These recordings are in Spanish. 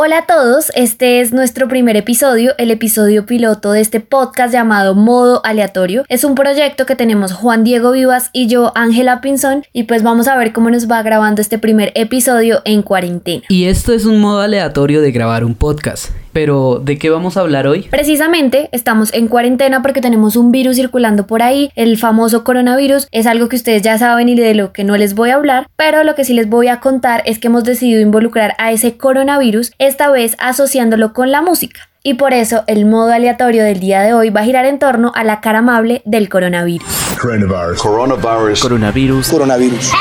Hola a todos, este es nuestro primer episodio, el episodio piloto de este podcast llamado Modo Aleatorio. Es un proyecto que tenemos Juan Diego Vivas y yo, Ángela Pinzón, y pues vamos a ver cómo nos va grabando este primer episodio en cuarentena. Y esto es un modo aleatorio de grabar un podcast. Pero, ¿de qué vamos a hablar hoy? Precisamente estamos en cuarentena porque tenemos un virus circulando por ahí, el famoso coronavirus. Es algo que ustedes ya saben y de lo que no les voy a hablar, pero lo que sí les voy a contar es que hemos decidido involucrar a ese coronavirus, esta vez asociándolo con la música. Y por eso el modo aleatorio del día de hoy va a girar en torno a la cara amable del coronavirus. Coronavirus. Coronavirus. Coronavirus. Coronavirus.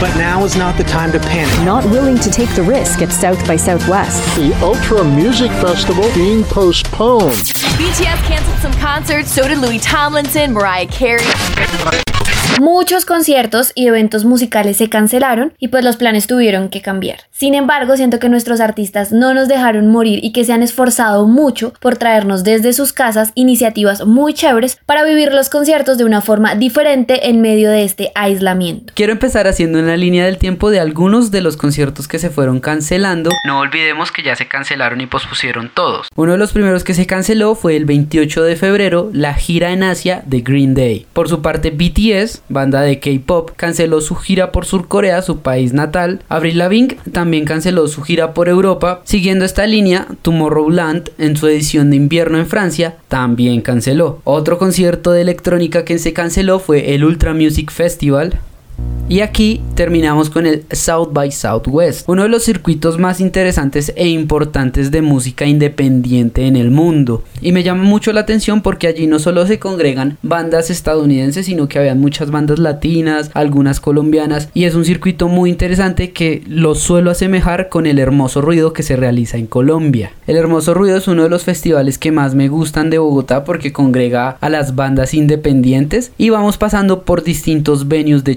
But now is not the time to panic. Not willing to take the risk at South by Southwest. The Ultra Music Festival being postponed. BTS canceled some concerts, so did Louis Tomlinson, Mariah Carey. Muchos conciertos y eventos musicales se cancelaron y pues los planes tuvieron que cambiar. Sin embargo, siento que nuestros artistas no nos dejaron morir y que se han esforzado mucho por traernos desde sus casas iniciativas muy chéveres para vivir los conciertos de una forma diferente en medio de este aislamiento. Quiero empezar haciendo una línea del tiempo de algunos de los conciertos que se fueron cancelando. No olvidemos que ya se cancelaron y pospusieron todos. Uno de los primeros que se canceló fue el 28 de febrero, la gira en Asia de Green Day. Por su parte, BTS, banda de K-pop, canceló su gira por Surcorea, su país natal. Avril Lavigne también canceló su gira por Europa. Siguiendo esta línea, Tomorrowland, en su edición de invierno en Francia, también canceló. Otro concierto de electrónica que se canceló fue el Ultra Music Festival, y aquí terminamos con el South by Southwest, uno de los circuitos más interesantes e importantes de música independiente en el mundo. Y me llama mucho la atención porque allí no solo se congregan bandas estadounidenses, sino que habían muchas bandas latinas, algunas colombianas, y es un circuito muy interesante que lo suelo asemejar con el hermoso ruido que se realiza en Colombia. El hermoso ruido es uno de los festivales que más me gustan de Bogotá porque congrega a las bandas independientes y vamos pasando por distintos venues de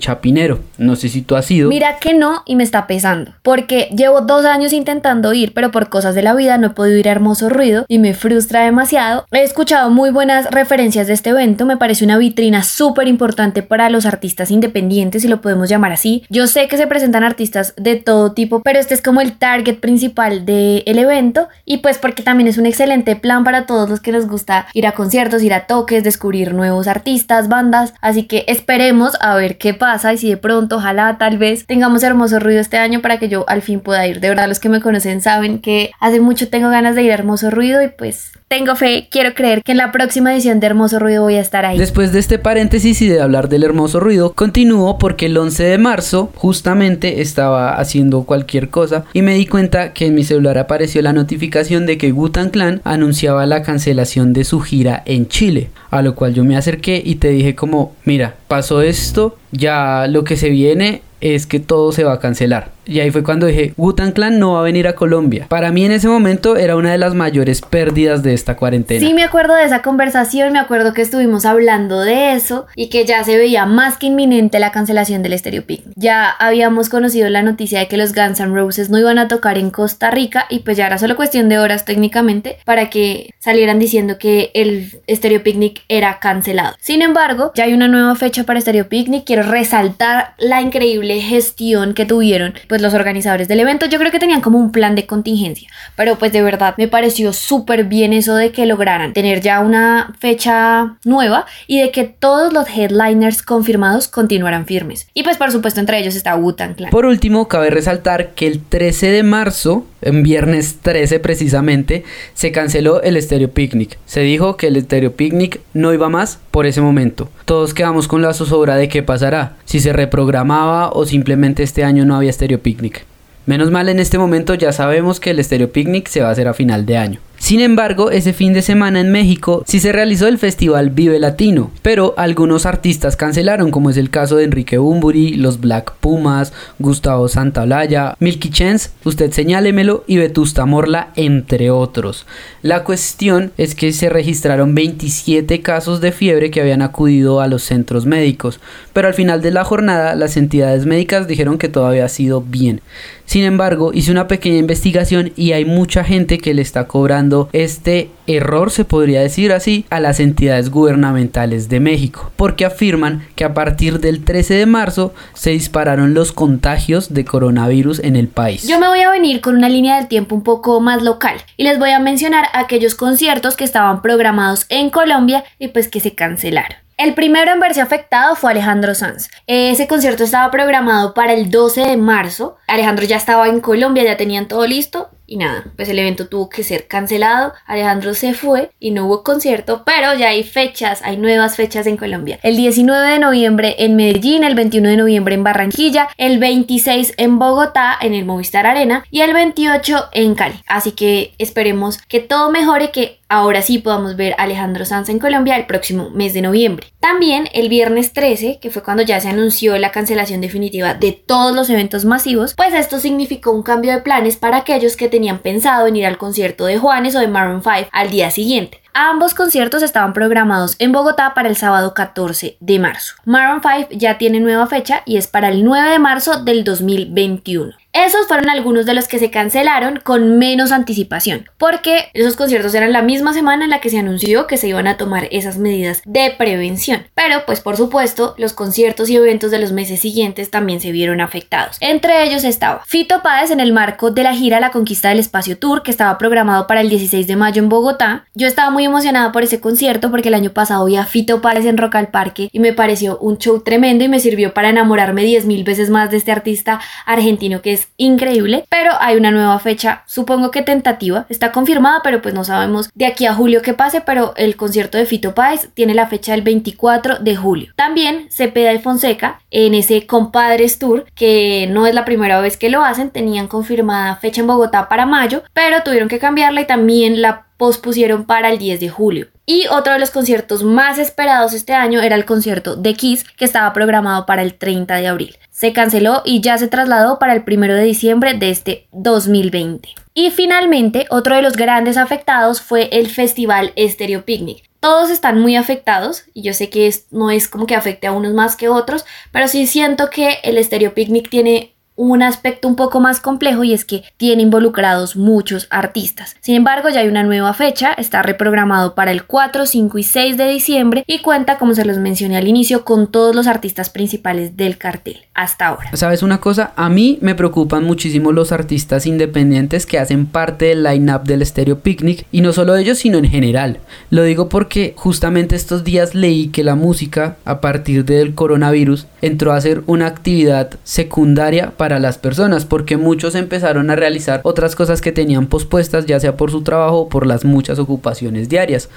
No sé si tú has ido. Mira que no y me está pesando, porque llevo dos años intentando ir, pero por cosas de la vida no he podido ir a Hermoso Ruido y me frustra demasiado. He escuchado muy buenas referencias de este evento, me parece una vitrina súper importante para los artistas independientes, si lo podemos llamar así. Yo sé que se presentan artistas de todo tipo, pero este es como el target principal del evento y pues porque también es un excelente plan para todos los que les gusta ir a conciertos, ir a toques, descubrir nuevos artistas, bandas, así que esperemos a ver qué pasa y si de pronto, ojalá, tal vez tengamos hermoso ruido este año para que yo al fin pueda ir. De verdad, los que me conocen saben que hace mucho tengo ganas de ir a hermoso ruido y pues tengo fe, quiero creer que en la próxima edición de Hermoso Ruido voy a estar ahí. Después de este paréntesis y de hablar del Hermoso Ruido, continúo porque el 11 de marzo justamente estaba haciendo cualquier cosa y me di cuenta que en mi celular apareció la notificación de que Gutan Clan anunciaba la cancelación de su gira en Chile, a lo cual yo me acerqué y te dije como, mira, pasó esto, ya lo que se viene es que todo se va a cancelar. Y ahí fue cuando dije, Wutan Clan no va a venir a Colombia. Para mí en ese momento era una de las mayores pérdidas de esta cuarentena. Sí, me acuerdo de esa conversación, me acuerdo que estuvimos hablando de eso y que ya se veía más que inminente la cancelación del Stereo Picnic. Ya habíamos conocido la noticia de que los Guns N' Roses no iban a tocar en Costa Rica y pues ya era solo cuestión de horas técnicamente para que salieran diciendo que el Stereo Picnic era cancelado. Sin embargo, ya hay una nueva fecha para Stereo Picnic. Quiero resaltar la increíble gestión que tuvieron pues los organizadores del evento. Yo creo que tenían como un plan de contingencia, pero pues de verdad me pareció súper bien eso de que lograran tener ya una fecha nueva y de que todos los headliners confirmados continuaran firmes. Y pues por supuesto entre ellos está Wu-Tang. Por último, cabe resaltar que el 13 de marzo, en viernes 13 precisamente, se canceló el Stereo Picnic. Se dijo que el Stereo Picnic no iba más por ese momento. Todos quedamos con la zozobra de qué pasará, si se reprogramaba o simplemente este año no había Stereo Picnic. Menos mal en este momento ya sabemos que el Stereo Picnic se va a hacer a final de año. Sin embargo, ese fin de semana en México sí se realizó el festival Vive Latino, pero algunos artistas cancelaron, como es el caso de Enrique Bumburi, los Black Pumas, Gustavo Santaolalla, Milky Chance, Usted Señálemelo y Vetusta Morla, entre otros. La cuestión es que se registraron 27 casos de fiebre que habían acudido a los centros médicos, pero al final de la jornada las entidades médicas dijeron que todo había sido bien. Sin embargo, hice una pequeña investigación y hay mucha gente que le está cobrando este error, se podría decir así, a las entidades gubernamentales de México, porque afirman que a partir del 13 de marzo se dispararon los contagios de coronavirus en el país. Yo me voy a venir con una línea del tiempo un poco más local y les voy a mencionar aquellos conciertos que estaban programados en Colombia y pues que se cancelaron. El primero en verse afectado fue Alejandro Sanz. Ese concierto estaba programado para el 12 de marzo. Alejandro ya estaba en Colombia, ya tenían todo listo y nada, pues el evento tuvo que ser cancelado. Alejandro se fue y no hubo concierto, pero ya hay fechas, hay nuevas fechas en Colombia. El 19 de noviembre en Medellín, el 21 de noviembre en Barranquilla, el 26 en Bogotá en el Movistar Arena y el 28 en Cali. Así que esperemos que todo mejore, que ahora sí podamos ver a Alejandro Sanz en Colombia el próximo mes de noviembre. También el viernes 13, que fue cuando ya se anunció la cancelación definitiva de todos los eventos masivos, pues esto significó un cambio de planes para aquellos que tenían pensado en ir al concierto de Juanes o de Maroon 5 al día siguiente. Ambos conciertos estaban programados en Bogotá para el sábado 14 de marzo. Maroon 5 ya tiene nueva fecha y es para el 9 de marzo del 2021. Esos fueron algunos de los que se cancelaron con menos anticipación, porque esos conciertos eran la misma semana en la que se anunció que se iban a tomar esas medidas de prevención. Pero pues por supuesto, los conciertos y eventos de los meses siguientes también se vieron afectados. Entre ellos estaba Fito Páez en el marco de la gira La Conquista del Espacio Tour, que estaba programado para el 16 de mayo en Bogotá. Yo estaba muy emocionada por ese concierto porque el año pasado vi a Fito Páez en Rock al Parque y me pareció un show tremendo y me sirvió para enamorarme 10.000 veces más de este artista argentino que es increíble, pero hay una nueva fecha, supongo que tentativa, está confirmada, pero pues no sabemos de aquí a julio qué pase, pero el concierto de Fito Páez tiene la fecha del 24 de julio. También Cepeda y Fonseca en ese Compadres Tour, que no es la primera vez que lo hacen, tenían confirmada fecha en Bogotá para mayo, pero tuvieron que cambiarla y también la pospusieron para el 10 de julio. Y otro de los conciertos más esperados este año era el concierto de Kiss, que estaba programado para el 30 de abril. Se canceló y ya se trasladó para el 1 de diciembre de este 2020. Y finalmente, otro de los grandes afectados fue el Festival Stereo Picnic. Todos están muy afectados y yo sé que no es como que afecte a unos más que otros, pero sí siento que el Stereo Picnic tiene un aspecto un poco más complejo y es que tiene involucrados muchos artistas. Sin embargo, ya hay una nueva fecha, está reprogramado para el 4, 5 y 6 de diciembre y cuenta, como se los mencioné al inicio, con todos los artistas principales del cartel hasta ahora. ¿Sabes una cosa? A mí me preocupan muchísimo los artistas independientes que hacen parte del line-up del Stereo Picnic y no solo ellos, sino en general. Lo digo porque justamente estos días leí que la música, a partir del coronavirus, entró a ser una actividad secundaria para las personas, porque muchos empezaron a realizar otras cosas que tenían pospuestas, ya sea por su trabajo o por las muchas ocupaciones diarias.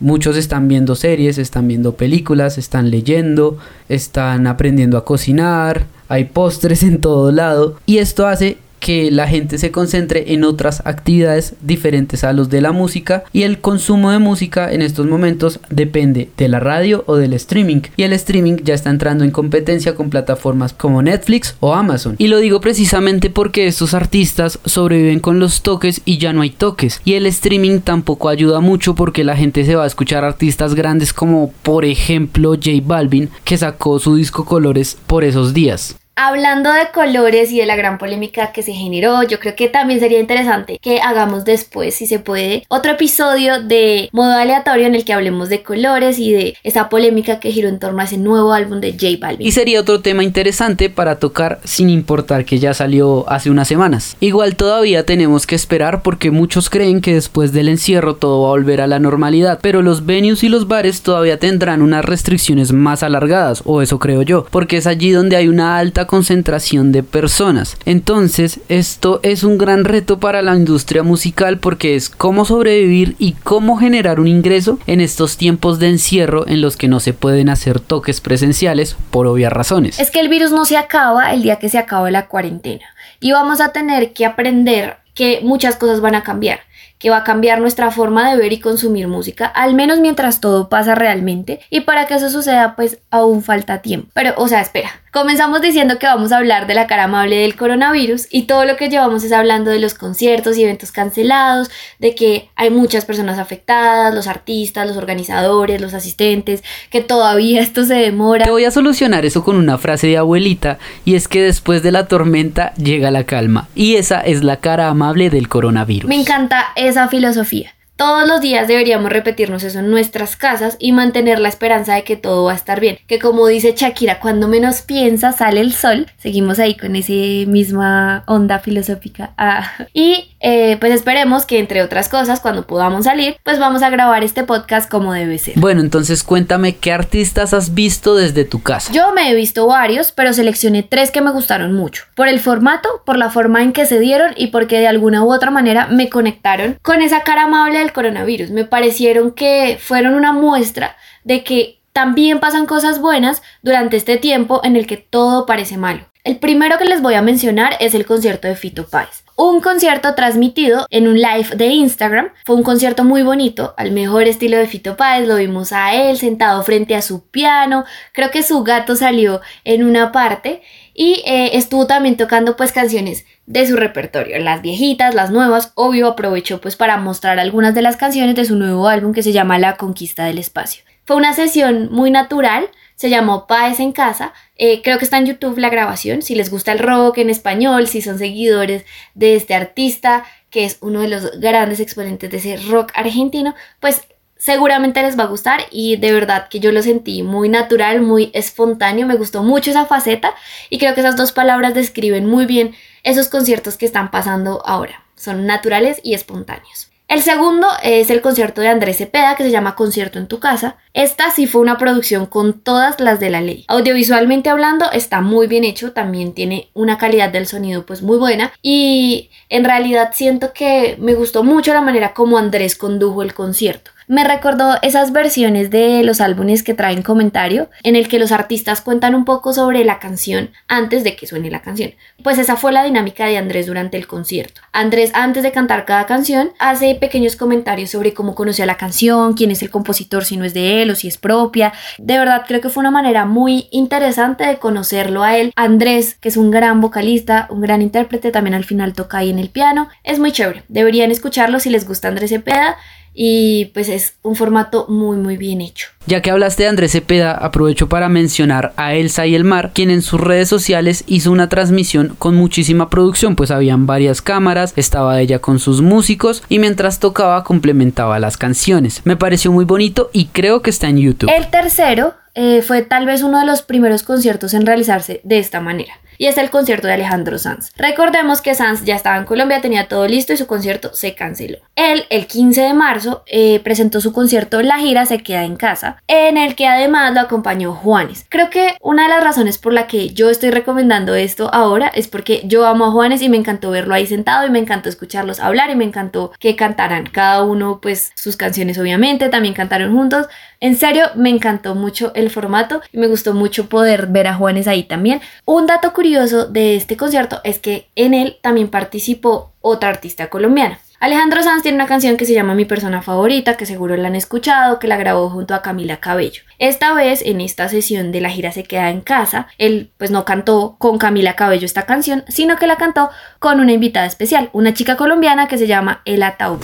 Muchos están viendo series, están viendo películas, están leyendo, están aprendiendo a cocinar, hay postres en todo lado y esto hace que la gente se concentre en otras actividades diferentes a los de la música y el consumo de música en estos momentos depende de la radio o del streaming y el streaming ya está entrando en competencia con plataformas como Netflix o Amazon y lo digo precisamente porque estos artistas sobreviven con los toques y ya no hay toques y el streaming tampoco ayuda mucho porque la gente se va a escuchar artistas grandes como por ejemplo J Balvin que sacó su disco Colores por esos días. Hablando de colores y de la gran polémica que se generó, yo creo que también sería interesante que hagamos después, si se puede, otro episodio de modo aleatorio en el que hablemos de colores y de esa polémica que giró en torno a ese nuevo álbum de J Balvin. Y sería otro tema interesante para tocar sin importar que ya salió hace unas semanas. Igual todavía tenemos que esperar porque muchos creen que después del encierro todo va a volver a la normalidad, pero los venues y los bares todavía tendrán unas restricciones más alargadas, o eso creo yo, porque es allí donde hay una alta concentración de personas. Entonces, esto es un gran reto para la industria musical porque es cómo sobrevivir y cómo generar un ingreso en estos tiempos de encierro en los que no se pueden hacer toques presenciales por obvias razones. Es que el virus no se acaba el día que se acabe la cuarentena y vamos a tener que aprender que muchas cosas van a cambiar que va a cambiar nuestra forma de ver y consumir música, al menos mientras todo pasa realmente. Y para que eso suceda, pues aún falta tiempo. Pero, o sea, espera. Comenzamos diciendo que vamos a hablar de la cara amable del coronavirus y todo lo que llevamos es hablando de los conciertos y eventos cancelados, de que hay muchas personas afectadas, los artistas, los organizadores, los asistentes, que todavía esto se demora. Te voy a solucionar eso con una frase de abuelita y es que después de la tormenta llega la calma y esa es la cara amable del coronavirus. Me encanta esa filosofía. Todos los días deberíamos repetirnos eso en nuestras casas y mantener la esperanza de que todo va a estar bien. Que como dice Shakira, cuando menos piensa sale el sol. Seguimos ahí con esa misma onda filosófica. Ah. Y eh, pues esperemos que entre otras cosas, cuando podamos salir, pues vamos a grabar este podcast como debe ser. Bueno, entonces cuéntame qué artistas has visto desde tu casa. Yo me he visto varios, pero seleccioné tres que me gustaron mucho. Por el formato, por la forma en que se dieron y porque de alguna u otra manera me conectaron con esa cara amable del coronavirus. Me parecieron que fueron una muestra de que también pasan cosas buenas durante este tiempo en el que todo parece malo. El primero que les voy a mencionar es el concierto de Fito Páez. Un concierto transmitido en un live de Instagram. Fue un concierto muy bonito, al mejor estilo de Fito Páez. Lo vimos a él sentado frente a su piano. Creo que su gato salió en una parte. Y eh, estuvo también tocando pues canciones de su repertorio, las viejitas, las nuevas, obvio aprovechó pues para mostrar algunas de las canciones de su nuevo álbum que se llama La Conquista del Espacio. Fue una sesión muy natural, se llamó Paes en Casa, eh, creo que está en YouTube la grabación, si les gusta el rock en español, si son seguidores de este artista, que es uno de los grandes exponentes de ese rock argentino, pues seguramente les va a gustar. Y de verdad que yo lo sentí muy natural, muy espontáneo, me gustó mucho esa faceta. Y creo que esas dos palabras describen muy bien esos conciertos que están pasando ahora. Son naturales y espontáneos. El segundo es el concierto de Andrés Cepeda que se llama Concierto en tu casa. Esta sí fue una producción con todas las de la ley. Audiovisualmente hablando está muy bien hecho, también tiene una calidad del sonido pues muy buena y en realidad siento que me gustó mucho la manera como Andrés condujo el concierto. Me recordó esas versiones de los álbumes que traen comentario, en el que los artistas cuentan un poco sobre la canción antes de que suene la canción. Pues esa fue la dinámica de Andrés durante el concierto. Andrés, antes de cantar cada canción, hace pequeños comentarios sobre cómo conoció la canción, quién es el compositor, si no es de él o si es propia. De verdad, creo que fue una manera muy interesante de conocerlo a él. Andrés, que es un gran vocalista, un gran intérprete, también al final toca ahí en el piano. Es muy chévere. Deberían escucharlo si les gusta Andrés Cepeda y pues es un formato muy muy bien hecho. Ya que hablaste de Andrés Cepeda, aprovecho para mencionar a Elsa y el Mar, quien en sus redes sociales hizo una transmisión con muchísima producción, pues habían varias cámaras, estaba ella con sus músicos y mientras tocaba complementaba las canciones. Me pareció muy bonito y creo que está en YouTube. El tercero eh, fue tal vez uno de los primeros conciertos en realizarse de esta manera y es el concierto de Alejandro Sanz. Recordemos que Sanz ya estaba en Colombia, tenía todo listo y su concierto se canceló. Él, el 15 de marzo, eh, presentó su concierto La gira se queda en casa, en el que además lo acompañó Juanes. Creo que una de las razones por la que yo estoy recomendando esto ahora es porque yo amo a Juanes y me encantó verlo ahí sentado y me encantó escucharlos hablar y me encantó que cantaran cada uno pues sus canciones obviamente, también cantaron juntos. En serio, me encantó mucho el formato y me gustó mucho poder ver a Juanes ahí también. Un dato curioso de este concierto es que en él también participó otra artista colombiana. Alejandro Sanz tiene una canción que se llama Mi persona favorita, que seguro la han escuchado, que la grabó junto a Camila Cabello. Esta vez, en esta sesión de la gira Se queda en casa, él pues no cantó con Camila Cabello esta canción, sino que la cantó con una invitada especial, una chica colombiana que se llama El Ataúd.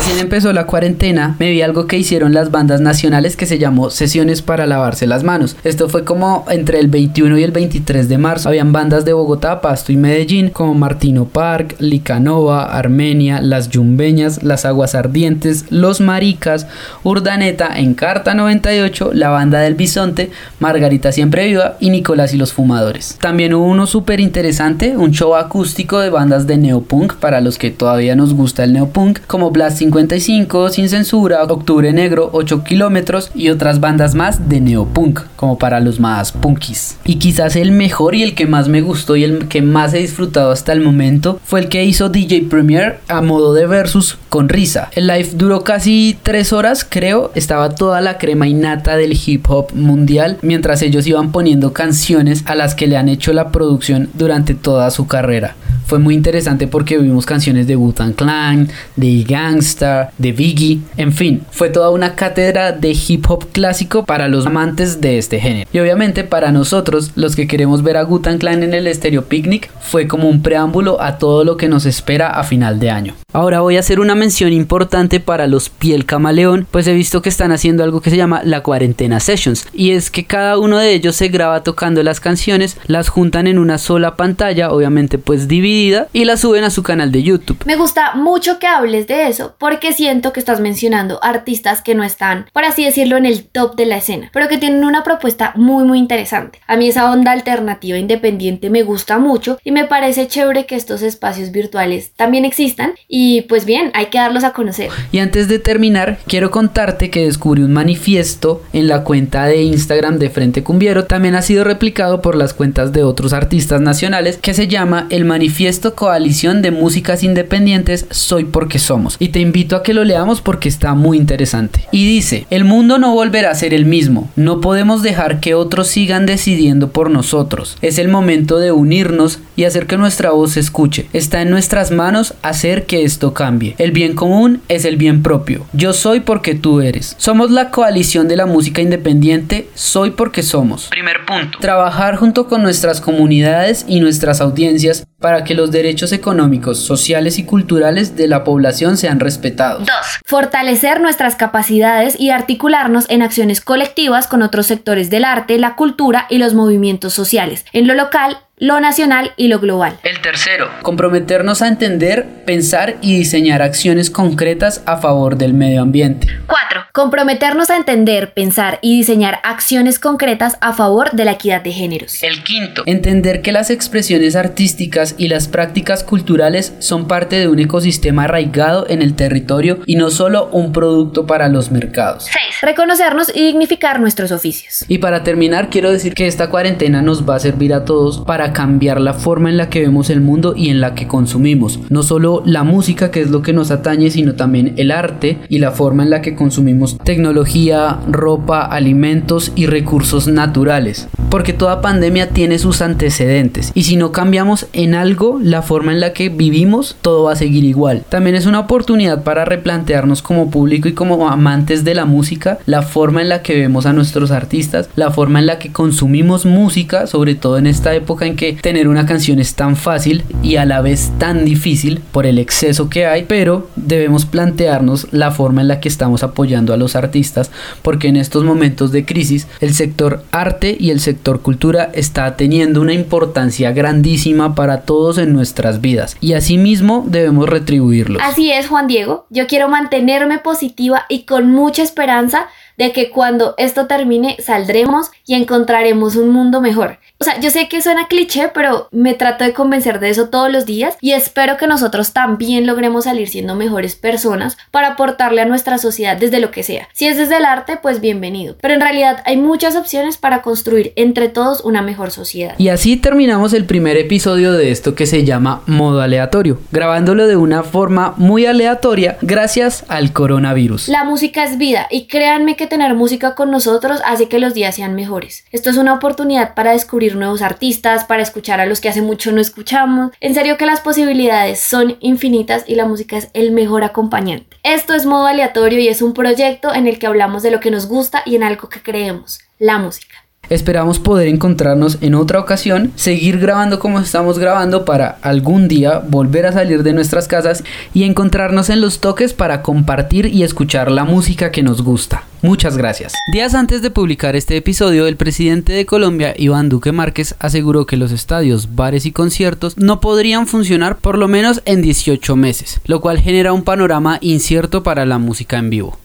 Recién empezó la cuarentena, me vi algo que hicieron las bandas nacionales que se llamó Sesiones para lavarse las manos. Esto fue como entre el 21 y el 23 de marzo. Habían bandas de Bogotá, Pasto y Medellín como Martino Park, Licanova, Armenia, Las Yumbeñas, Las Aguas Ardientes, Los Maricas, Urdaneta, Encarta 98, La Banda del Bisonte, Margarita Siempre Viva y Nicolás y los Fumadores. También hubo uno súper interesante, un show acústico de bandas de neopunk para los que todavía nos gusta el neopunk, como Blasting 55, Sin Censura, Octubre Negro, 8 kilómetros y otras bandas más de neopunk, como para los más punkis. Y quizás el mejor y el que más me gustó y el que más he disfrutado hasta el momento fue el que hizo DJ Premier a modo de versus con risa. El live duró casi 3 horas, creo, estaba toda la crema innata del hip hop mundial mientras ellos iban poniendo canciones a las que le han hecho la producción durante toda su carrera. Fue muy interesante porque vimos canciones de Wu-Tang Clan, de Gangsta, de Biggie, en fin, fue toda una cátedra de hip hop clásico para los amantes de este género. Y obviamente para nosotros, los que queremos ver a Wu-Tang Clan en el Stereo Picnic, fue como un preámbulo a todo lo que nos espera a final de año. Ahora voy a hacer una mención importante para los Piel Camaleón, pues he visto que están haciendo algo que se llama la cuarentena sessions, y es que cada uno de ellos se graba tocando las canciones, las juntan en una sola pantalla, obviamente pues dividida y la suben a su canal de YouTube. Me gusta mucho que hables de eso porque siento que estás mencionando artistas que no están, por así decirlo, en el top de la escena, pero que tienen una propuesta muy muy interesante. A mí esa onda alternativa independiente me gusta mucho y me parece chévere que estos espacios virtuales también existan y pues bien, hay que darlos a conocer. Y antes de terminar, quiero contarte que descubrí un manifiesto en la cuenta de Instagram de Frente Cumbiero, también ha sido replicado por las cuentas de otros artistas nacionales que se llama el manifiesto Coalición de Músicas Independientes Soy porque somos. Y te invito a que lo leamos porque está muy interesante. Y dice, el mundo no volverá a ser el mismo. No podemos dejar que otros sigan decidiendo por nosotros. Es el momento de unirnos y hacer que nuestra voz se escuche. Está en nuestras manos hacer que esto cambie. El bien común es el bien propio. Yo soy porque tú eres. Somos la coalición de la música independiente. Soy porque somos. Primer punto. Trabajar junto con nuestras comunidades y nuestras audiencias para que los derechos económicos, sociales y culturales de la población sean respetados. 2. Fortalecer nuestras capacidades y articularnos en acciones colectivas con otros sectores del arte, la cultura y los movimientos sociales, en lo local, lo nacional y lo global. El tercero, comprometernos a entender, pensar y diseñar acciones concretas a favor del medio ambiente. 4. Comprometernos a entender, pensar y diseñar acciones concretas a favor de la equidad de géneros. El quinto, entender que las expresiones artísticas y las prácticas culturales son parte de un ecosistema arraigado en el territorio y no solo un producto para los mercados. 6. Reconocernos y dignificar nuestros oficios. Y para terminar, quiero decir que esta cuarentena nos va a servir a todos para cambiar la forma en la que vemos el mundo y en la que consumimos. No solo la música, que es lo que nos atañe, sino también el arte y la forma en la que consumimos tecnología, ropa, alimentos y recursos naturales. Porque toda pandemia tiene sus antecedentes y si no cambiamos en algo la forma en la que vivimos, todo va a seguir igual. También es una oportunidad para replantearnos como público y como amantes de la música la forma en la que vemos a nuestros artistas, la forma en la que consumimos música, sobre todo en esta época en que tener una canción es tan fácil y a la vez tan difícil por el exceso que hay, pero debemos plantearnos la forma en la que estamos apoyando a los artistas, porque en estos momentos de crisis el sector arte y el sector cultura está teniendo una importancia grandísima para todos en nuestras vidas y asimismo debemos retribuirlos. Así es, Juan Diego, yo quiero mantenerme positiva y con mucha esperanza de que cuando esto termine saldremos y encontraremos un mundo mejor. O sea, yo sé que suena cliché, pero me trato de convencer de eso todos los días y espero que nosotros también logremos salir siendo mejores personas para aportarle a nuestra sociedad desde lo que sea. Si es desde el arte, pues bienvenido. Pero en realidad hay muchas opciones para construir entre todos una mejor sociedad. Y así terminamos el primer episodio de esto que se llama modo aleatorio, grabándolo de una forma muy aleatoria gracias al coronavirus. La música es vida y créanme que tener música con nosotros hace que los días sean mejores. Esto es una oportunidad para descubrir nuevos artistas, para escuchar a los que hace mucho no escuchamos. En serio que las posibilidades son infinitas y la música es el mejor acompañante. Esto es modo aleatorio y es un proyecto en el que hablamos de lo que nos gusta y en algo que creemos, la música. Esperamos poder encontrarnos en otra ocasión, seguir grabando como estamos grabando para algún día volver a salir de nuestras casas y encontrarnos en los toques para compartir y escuchar la música que nos gusta. Muchas gracias. Días antes de publicar este episodio, el presidente de Colombia, Iván Duque Márquez, aseguró que los estadios, bares y conciertos no podrían funcionar por lo menos en 18 meses, lo cual genera un panorama incierto para la música en vivo.